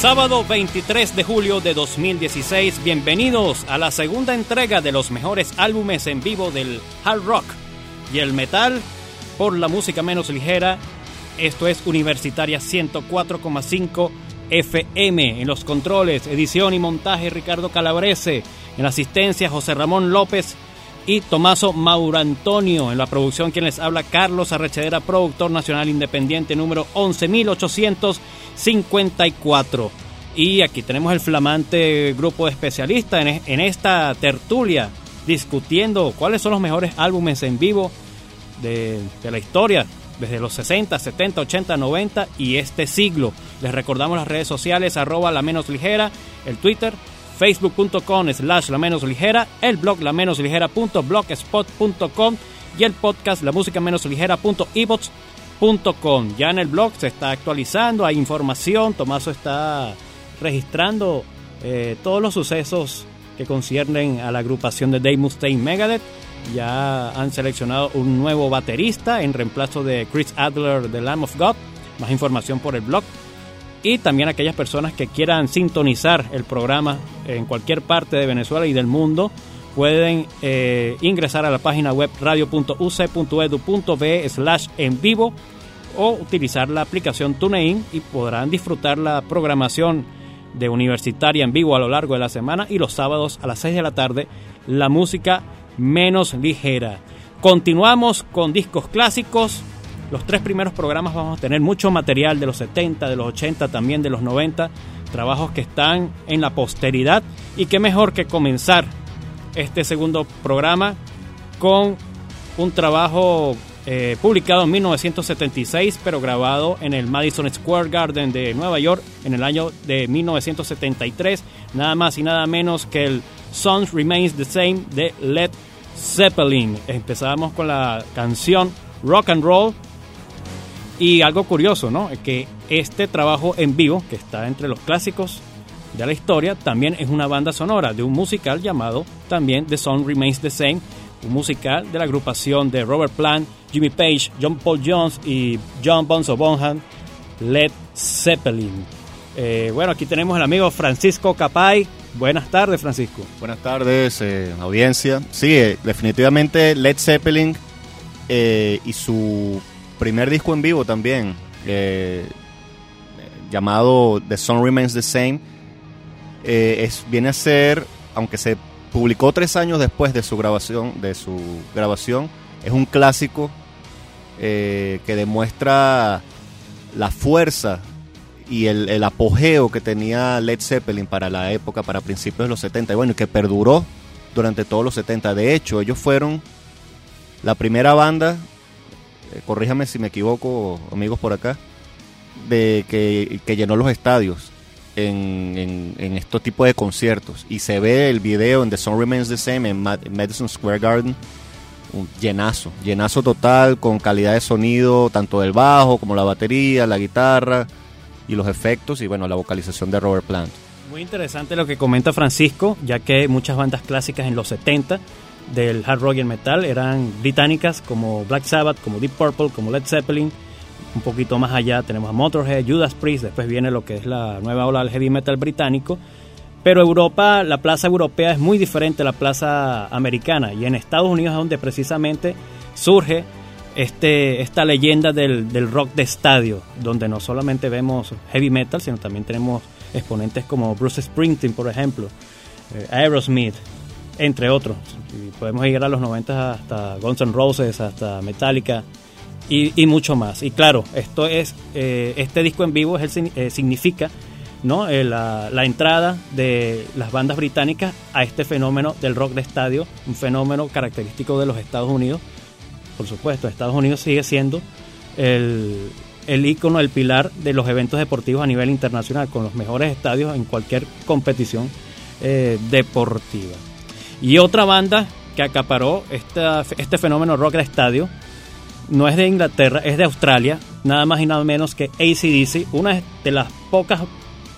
Sábado 23 de julio de 2016, bienvenidos a la segunda entrega de los mejores álbumes en vivo del hard rock y el metal por la música menos ligera. Esto es Universitaria 104,5 FM. En los controles, edición y montaje Ricardo Calabrese. En asistencia José Ramón López y Tomaso Maurantonio. En la producción quien les habla Carlos Arrechedera, productor nacional independiente número 11800. 54. Y aquí tenemos el flamante grupo de especialistas en, en esta tertulia discutiendo cuáles son los mejores álbumes en vivo de, de, la historia, desde los 60, 70, 80, 90 y este siglo. Les recordamos las redes sociales, arroba la menos ligera, el Twitter, facebook.com slash la menos ligera, el blog la menos ligera punto blogspot.com y el podcast la música menos ligera punto ya en el blog se está actualizando, hay información, Tomaso está registrando eh, todos los sucesos que conciernen a la agrupación de Dave Mustaine Megadeth. Ya han seleccionado un nuevo baterista en reemplazo de Chris Adler de Lamb of God. Más información por el blog. Y también aquellas personas que quieran sintonizar el programa en cualquier parte de Venezuela y del mundo pueden eh, ingresar a la página web radio.uc.edu.be slash en vivo o utilizar la aplicación TuneIn y podrán disfrutar la programación de Universitaria en vivo a lo largo de la semana y los sábados a las 6 de la tarde la música menos ligera. Continuamos con discos clásicos. Los tres primeros programas vamos a tener mucho material de los 70, de los 80, también de los 90, trabajos que están en la posteridad. Y qué mejor que comenzar este segundo programa con un trabajo eh, publicado en 1976, pero grabado en el Madison Square Garden de Nueva York en el año de 1973, nada más y nada menos que el Songs Remains the Same de Led Zeppelin. Empezamos con la canción Rock and Roll y algo curioso, ¿no? Que este trabajo en vivo, que está entre los clásicos de la historia, también es una banda sonora de un musical llamado también The Song Remains the Same, un musical de la agrupación de Robert Plant, Jimmy Page, John Paul Jones y John Bonzo Bonham, Led Zeppelin. Eh, bueno, aquí tenemos al amigo Francisco Capay. Buenas tardes, Francisco. Buenas tardes, eh, audiencia. Sí, eh, definitivamente Led Zeppelin y su primer disco en vivo también, llamado The Song Remains the Same, es, viene a ser, aunque se publicó tres años después de su grabación, de su grabación. Es un clásico eh, que demuestra la fuerza y el, apogeo que tenía Led Zeppelin para la época, para principios de los 70, y bueno, que perduró durante todos los 70. De hecho, ellos fueron la primera banda, eh, corríjame si me equivoco, amigos por acá, de que, llenó los estadios en, en, estos tipos de conciertos. Y se ve el video en The Song Remains the Same en, Madison Square Garden. Llenazo, llenazo total con calidad de sonido, tanto del bajo como la batería, la guitarra y los efectos y bueno, la vocalización de Robert Plant. Muy interesante lo que comenta Francisco, ya que muchas bandas clásicas en los 70 del hard rock y el metal eran británicas como Black Sabbath, como Deep Purple, como Led Zeppelin, un poquito más allá tenemos a Motorhead, Judas Priest, después viene lo que es la nueva ola del heavy metal británico. Pero Europa, la plaza europea es muy diferente a la plaza americana y en Estados Unidos es donde precisamente surge este, esta leyenda del, del rock de estadio, donde no solamente vemos heavy metal, sino también tenemos exponentes como Bruce Springsteen, por ejemplo, eh, Aerosmith, entre otros. Podemos ir a los 90 hasta Guns N' Roses, hasta Metallica, y, mucho más. Y claro, esto es eh, este disco en vivo es el, eh, significa ¿no? Eh, la, entrada de las bandas británicas a este fenómeno del rock de estadio, un fenómeno característico de los Estados Unidos. Por supuesto, Estados Unidos sigue siendo el, el el pilar de los eventos deportivos a nivel internacional, con los mejores estadios en cualquier competición deportiva. Y otra banda que acaparó este fenómeno rock de estadio no es de Inglaterra, es de Australia, nada más y nada menos que ACDC, una de las pocas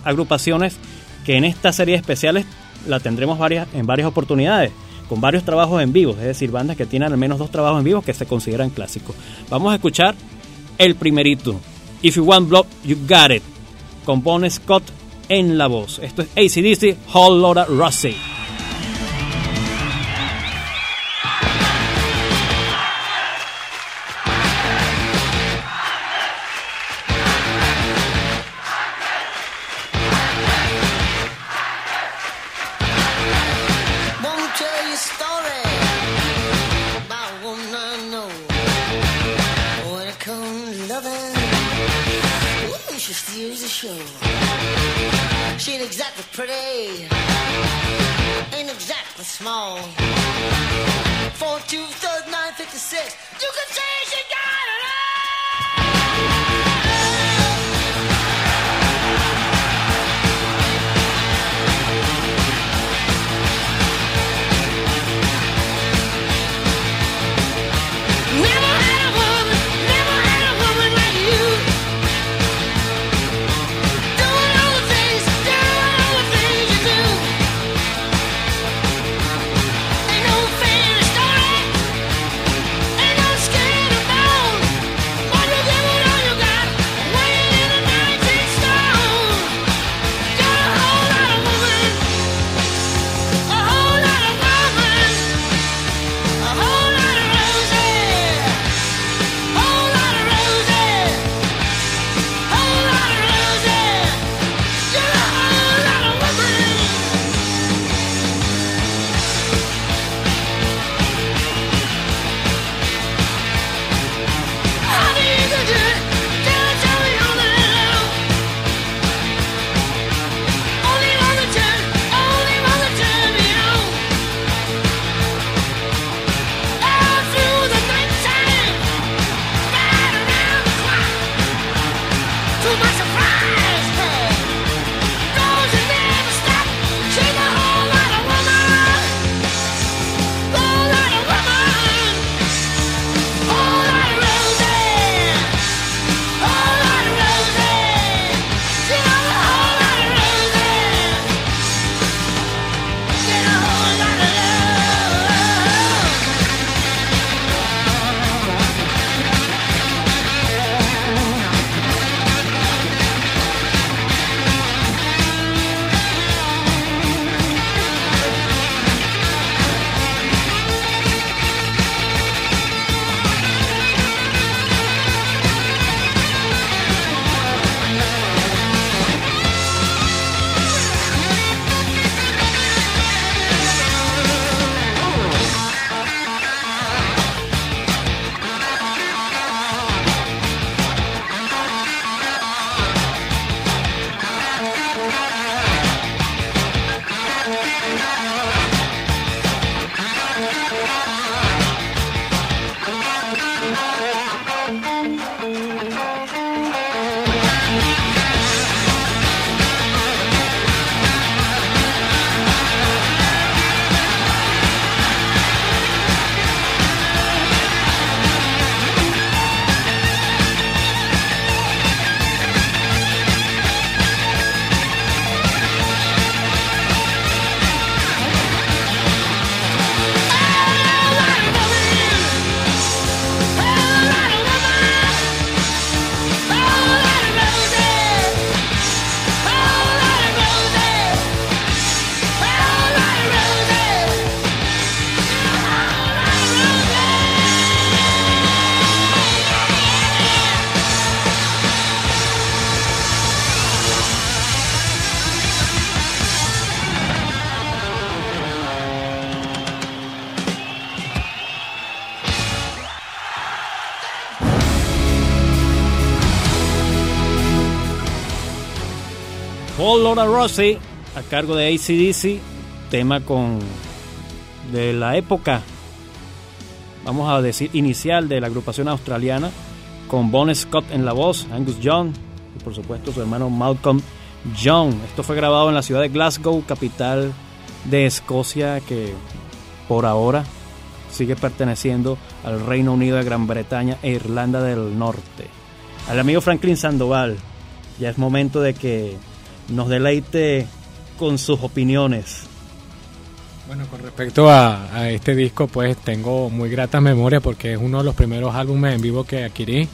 agrupaciones que en esta serie especiales la tendremos varias, en varias oportunidades, con varios trabajos en vivo, es decir, bandas que tienen al menos dos trabajos en vivo que se consideran clásicos. Vamos a escuchar el primerito, If You Want Blood, You Got It, con Bon Scott en la voz. Esto es ACDC, Whole Lotta Rossi. Laura Rossi a cargo de ACDC, tema con de la época, vamos a decir, inicial de la agrupación australiana, con Bon Scott en la voz, Angus Young y por supuesto su hermano Malcolm Young. Esto fue grabado en la ciudad de Glasgow, capital de Escocia, que por ahora sigue perteneciendo al Reino Unido de Gran Bretaña e Irlanda del Norte. Al amigo Franklin Sandoval, ya es momento de que nos deleite con sus opiniones. Bueno, con respecto a, este disco, pues tengo muy gratas memorias porque es uno de los primeros álbumes en vivo que adquirí.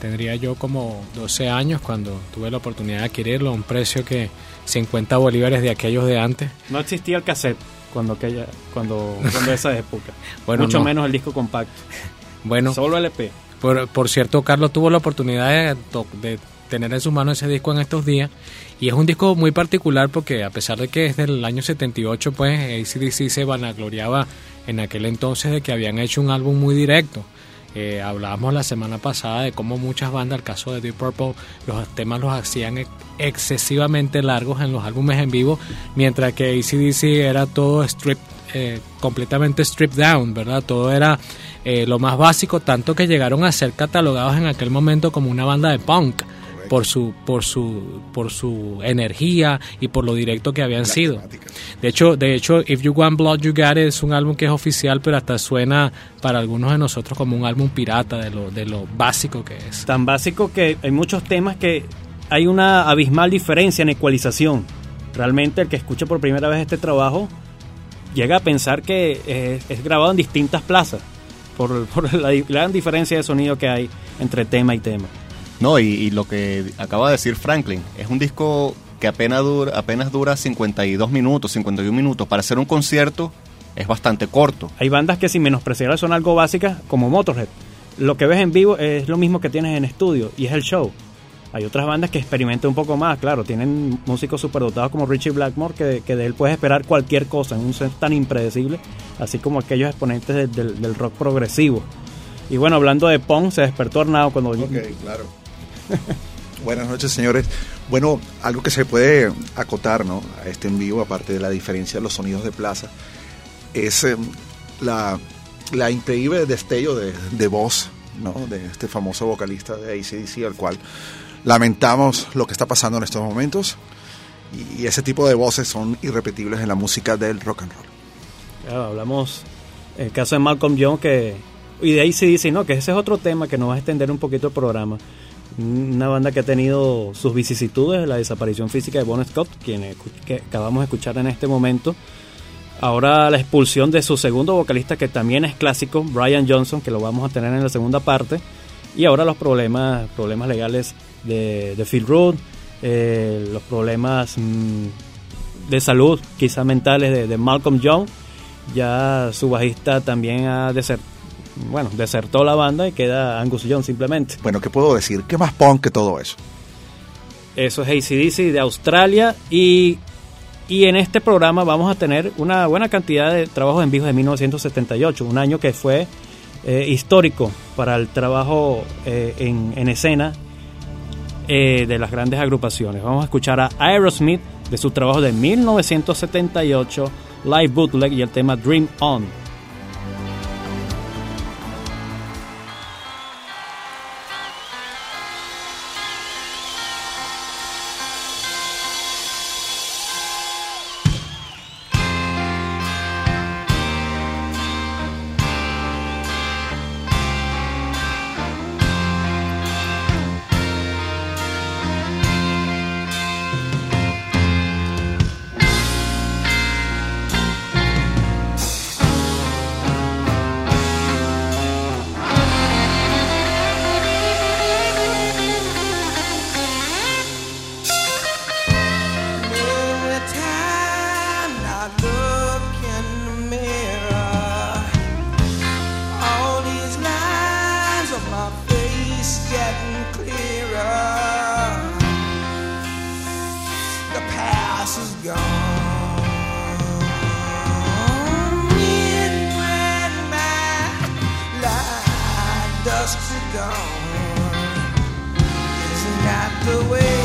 tendría yo como 12 años cuando tuve la oportunidad de adquirirlo a un precio que 50 bolívares de aquellos de antes. No existía el cassette cuando aquella, cuando, cuando esa época. bueno, Mucho menos el disco compacto. Bueno, solo LP. Por, por cierto, Carlos tuvo la oportunidad de, de tener en sus manos ese disco en estos días. Y es un disco muy particular porque a pesar de que es del año 78, pues ACDC se vanagloriaba en aquel entonces de que habían hecho un álbum muy directo. Eh, hablábamos la semana pasada de cómo muchas bandas, el caso de Deep Purple, los temas los hacían excesivamente largos en los álbumes en vivo, mientras que ACDC era todo strip, eh, completamente stripped down, ¿verdad? Todo era eh, lo más básico, tanto que llegaron a ser catalogados en aquel momento como una banda de punk por su por su por su energía y por lo directo que habían sido. De hecho, de hecho, If You Want Blood You Got It es un álbum que es oficial, pero hasta suena para algunos de nosotros como un álbum pirata de lo de lo básico que es. Tan básico que hay muchos temas que hay una abismal diferencia en ecualización. Realmente el que escucha por primera vez este trabajo llega a pensar que es, grabado en distintas plazas por, por la gran diferencia de sonido que hay entre tema y tema. No, y, lo que acaba de decir Franklin, es un disco que apenas dura, apenas dura 52 minutos, 51 minutos. Para hacer un concierto es bastante corto. Hay bandas que sin menospreciar son algo básicas, como Motorhead. Lo que ves en vivo es lo mismo que tienes en estudio, y es el show. Hay otras bandas que experimentan un poco más, claro, tienen músicos superdotados como Richie Blackmore, que, que de él puedes esperar cualquier cosa en un set tan impredecible, así como aquellos exponentes del, rock progresivo. Y bueno, hablando de Pong, se despertó Arnado cuando... Ok, claro. Buenas noches, señores. Bueno, algo que se puede acotar ¿no? a este en vivo, aparte de la diferencia de los sonidos de plaza, es em, la, increíble destello de, voz ¿no? de este famoso vocalista de ACDC, al cual lamentamos lo que está pasando en estos momentos. Y, ese tipo de voces son irrepetibles en la música del rock and roll. Claro, hablamos el caso de Malcolm Young que, y de ACDC, ¿no? que ese es otro tema que nos va a extender un poquito el programa una banda que ha tenido sus vicisitudes, la desaparición física de Bon Scott, quien que acabamos de escuchar en este momento. Ahora la expulsión de su segundo vocalista, que también es clásico, Brian Johnson, que lo vamos a tener en la segunda parte. Y ahora los problemas, problemas legales de, Phil Root, eh, los problemas mm, de salud, quizá mentales, de, de Malcolm Young. Ya su bajista también ha desertado bueno, desertó la banda y queda Angus Young simplemente. Bueno, ¿qué puedo decir? ¿Qué más punk que todo eso? Eso es ACDC de Australia y, y en este programa vamos a tener una buena cantidad de trabajos en vivo de 1978, un año que fue eh, histórico para el trabajo eh, en, escena eh, de las grandes agrupaciones. Vamos a escuchar a Aerosmith de su trabajo de 1978, Live Bootleg y el tema Dream On. is gone. dusk to dawn. Isn't that the way?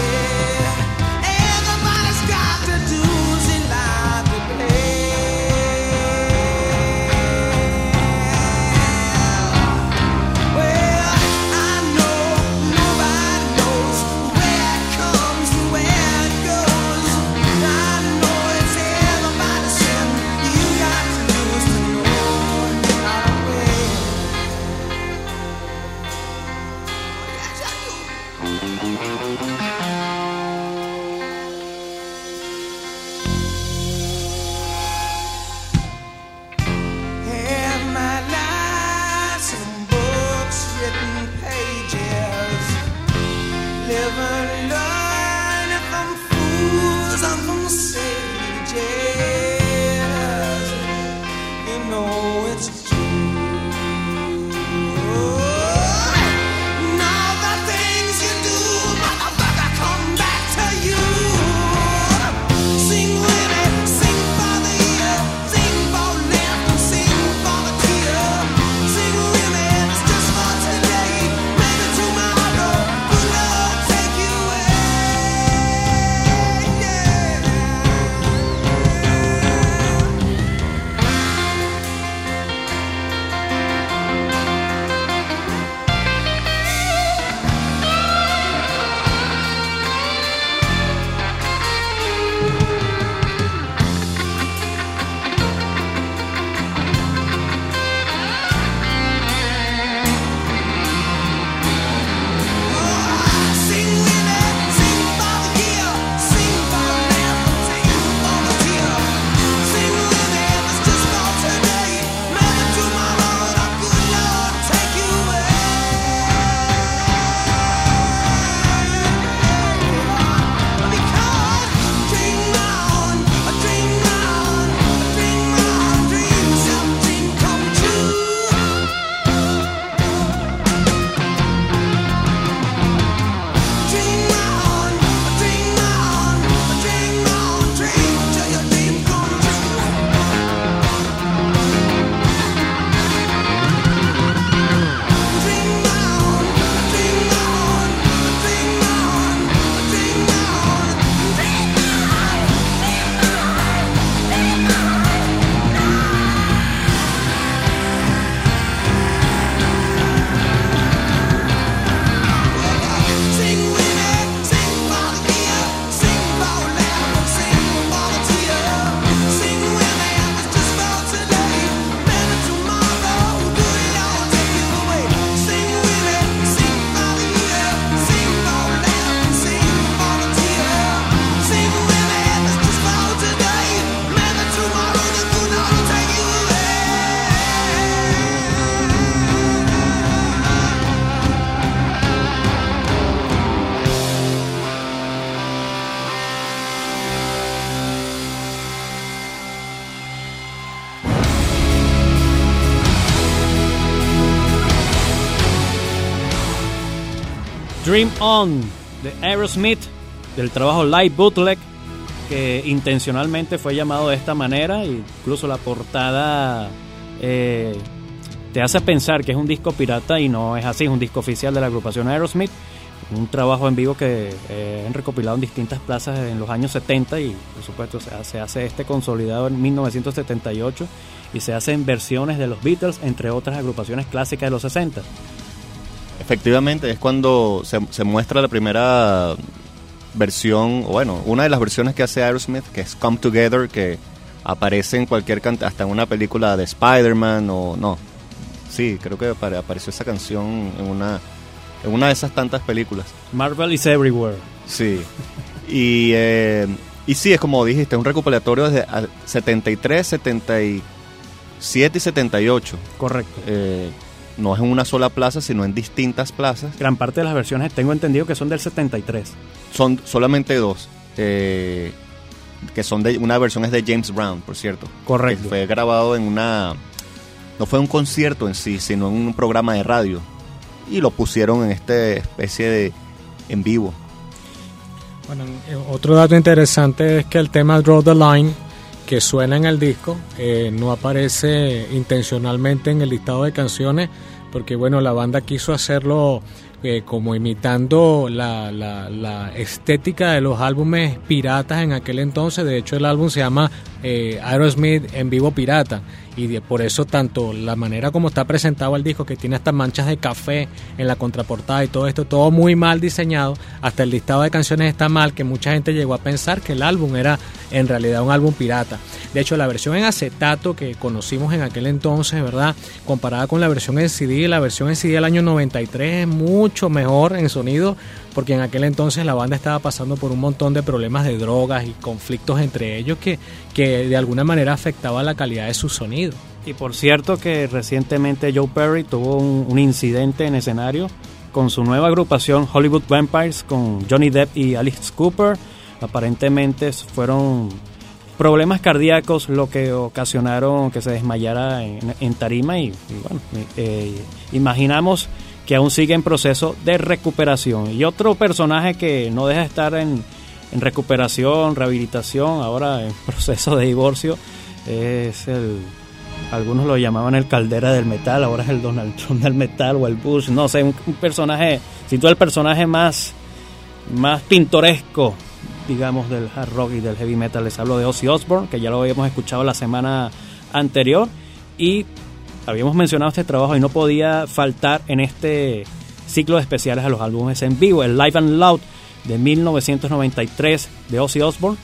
Dream On de Aerosmith, del trabajo Live Bootleg, que intencionalmente fue llamado de esta manera, incluso la portada eh, te hace pensar que es un disco pirata y no es así, es un disco oficial de la agrupación Aerosmith, un trabajo en vivo que eh, han recopilado en distintas plazas en los años 70 y por supuesto se hace este consolidado en 1978 y se hacen versiones de los Beatles entre otras agrupaciones clásicas de los 60. Efectivamente, es cuando se, se muestra la primera versión, bueno, una de las versiones que hace Aerosmith, que es Come Together, que aparece en cualquier canta hasta en una película de Spider-Man o no. Sí, creo que apareció esa canción en una en una de esas tantas películas. Marvel is everywhere. Sí. Y, eh, y sí, es como dijiste, un recopilatorio desde 73, 77 y 78. Correcto. Eh, no es en una sola plaza, sino en distintas plazas. Gran parte de las versiones tengo entendido que son del 73. Son solamente dos. Eh, que son de una versión es de James Brown, por cierto. Correcto. fue grabado en una no fue un concierto en sí, sino en un programa de radio y lo pusieron en esta especie de en vivo. Bueno, eh, otro dato interesante es que el tema Draw the Line que suena en el disco eh, no aparece intencionalmente en el listado de canciones porque bueno la banda quiso hacerlo eh, como imitando la, la, la, estética de los álbumes piratas en aquel entonces. De hecho el álbum se llama Aerosmith en vivo pirata y por eso tanto la manera como está presentado el disco, que tiene estas manchas de café en la contraportada y todo esto, todo muy mal diseñado, hasta el listado de canciones está mal, que mucha gente llegó a pensar que el álbum era en realidad un álbum pirata. De hecho, la versión en acetato que conocimos en aquel entonces, ¿verdad? Comparada con la versión en CD, la versión en CD del año 93 es mucho mejor en sonido, porque en aquel entonces la banda estaba pasando por un montón de problemas de drogas y conflictos entre ellos que, que de alguna manera afectaba la calidad de su sonido. Y por cierto que recientemente Joe Perry tuvo un, incidente en escenario con su nueva agrupación Hollywood Vampires con Johnny Depp y Alice Cooper. Aparentemente fueron problemas cardíacos lo que ocasionaron que se desmayara en, tarima y, bueno, eh, imaginamos que aún sigue en proceso de recuperación. Y otro personaje que no deja de estar en, recuperación, rehabilitación, ahora en proceso de divorcio, es el, algunos lo llamaban el caldera del metal, ahora es el Donald Trump del metal o el Bush, no sé, un, personaje, si tú el personaje más, más pintoresco, digamos, del hard rock y del heavy metal, les hablo de Ozzy Osbourne, que ya lo habíamos escuchado la semana anterior, y habíamos mencionado este trabajo y no podía faltar en este ciclo de especiales a los álbumes en vivo. El Live and Loud de 1993 de Ozzy Osbourne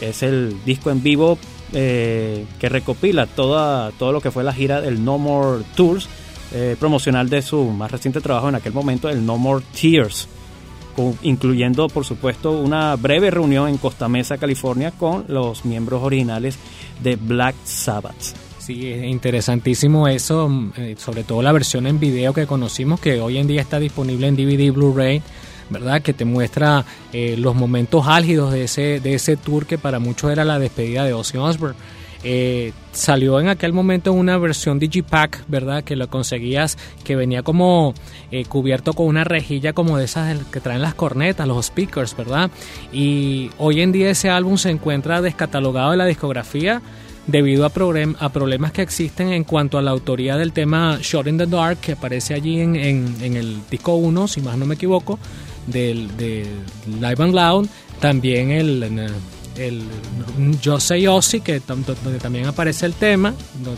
es el disco en vivo eh, que recopila toda, todo lo que fue la gira del No More Tours eh, promocional de su más reciente trabajo en aquel momento, el No More Tears, incluyendo por supuesto una breve reunión en Costa Mesa, California, con los miembros originales de Black Sabbath. Sí, es interesantísimo eso, mm, eh, sobre todo la versión en video que conocimos, que hoy en día está disponible en DVD Blu-ray, ¿verdad? Que te muestra eh, los momentos álgidos de ese, de ese tour que para muchos era la despedida de Ozzy Osbourne. Eh, salió en aquel momento una versión Digipack, ¿verdad? Que lo conseguías, que venía como cubierto con una rejilla como de esas que traen las cornetas, los speakers, ¿verdad? Y hoy en día ese álbum se encuentra descatalogado de la discografía debido a, a, problemas que existen en cuanto a la autoría del tema Short in the Dark, que aparece allí en, en, el disco 1, si más no me equivoco, del, de Live and Loud, también el, el Yo Say Ozzy, que donde también aparece el tema,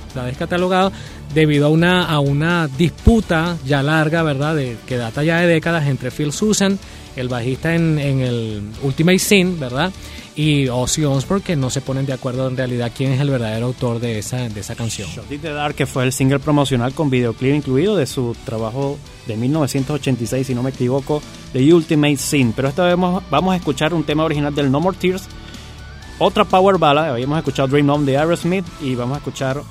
está descatalogado, debido a una, a una disputa ya larga, ¿verdad?, de, que data ya de décadas entre Phil Susan, el bajista en, en el Ultimate Sin, ¿verdad?, y Ozzy Osbourne que no se ponen de acuerdo en realidad quién es el verdadero autor de esa, de esa canción. Shot the Dark, que fue el single promocional con videoclip incluido de su trabajo de 1986, si no me equivoco, de Ultimate Sin. Pero esta vez vamos a escuchar un tema original del No More Tears, otra power ballad, habíamos escuchado Dream On de Aerosmith y vamos a escuchar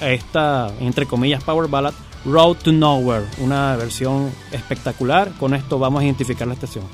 esta, entre comillas, power ballad, Road to Nowhere, una versión espectacular. Con esto vamos a identificar la estación.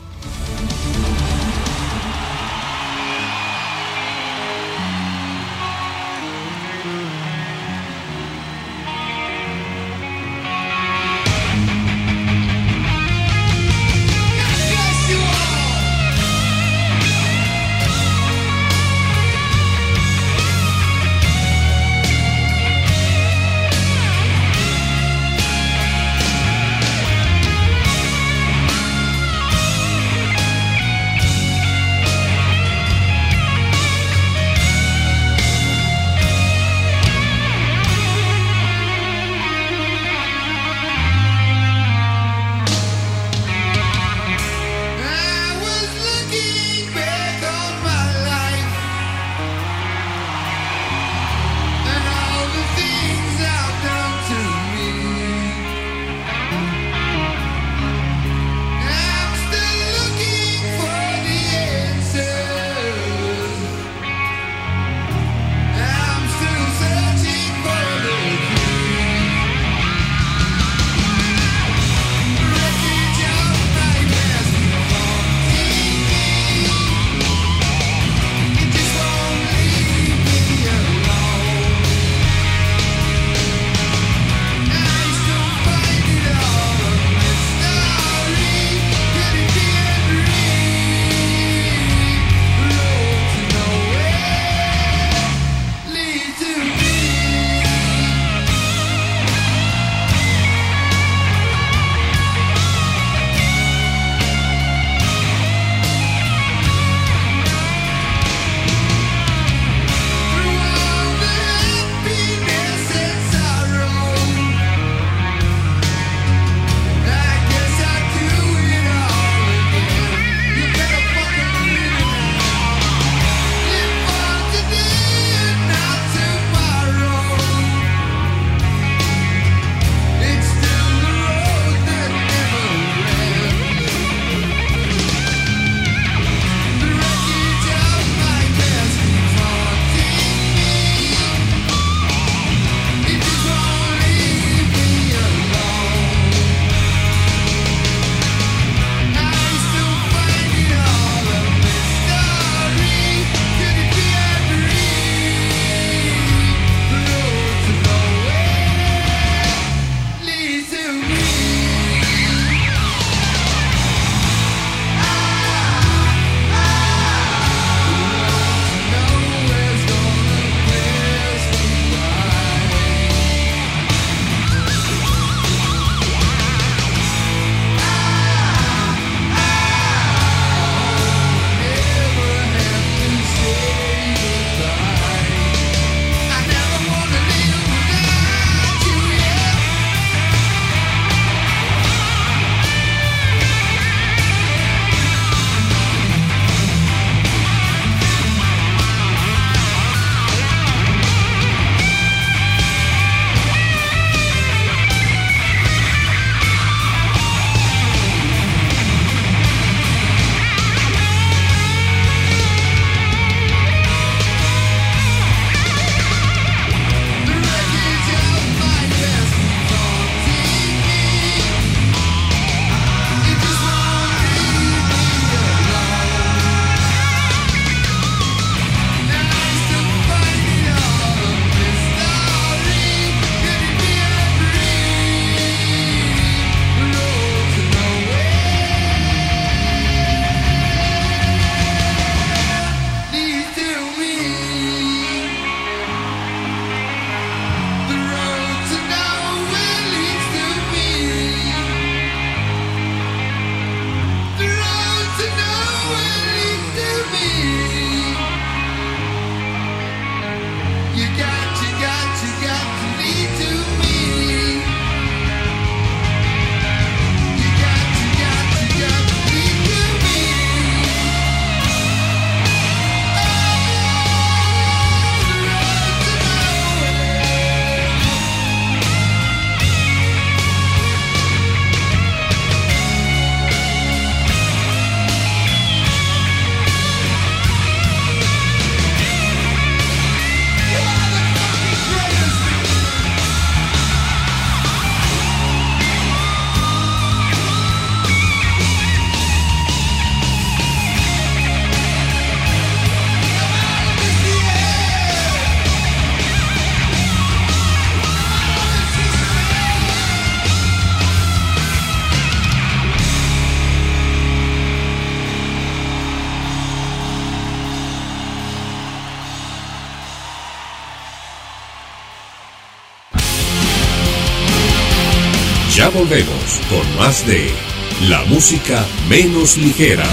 Volvemos con más de La Música Menos Ligera.